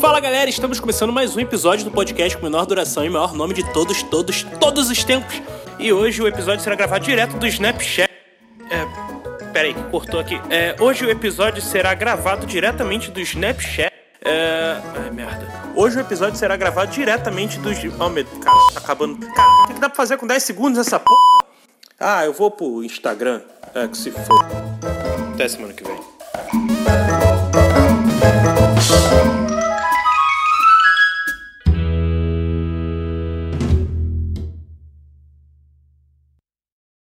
Fala galera, estamos começando mais um episódio do podcast com menor duração e maior nome de todos, todos, todos os tempos. E hoje o episódio será gravado direto do Snapchat. É. Peraí, cortou aqui. É, hoje o episódio será gravado diretamente do Snapchat. É. Ai, merda. Hoje o episódio será gravado diretamente do Oh, meu. Cara, tá acabando. Cara, o que, dá pra fazer com 10 segundos essa porra? Ah, eu vou pro Instagram. É, que se for. Até semana que vem.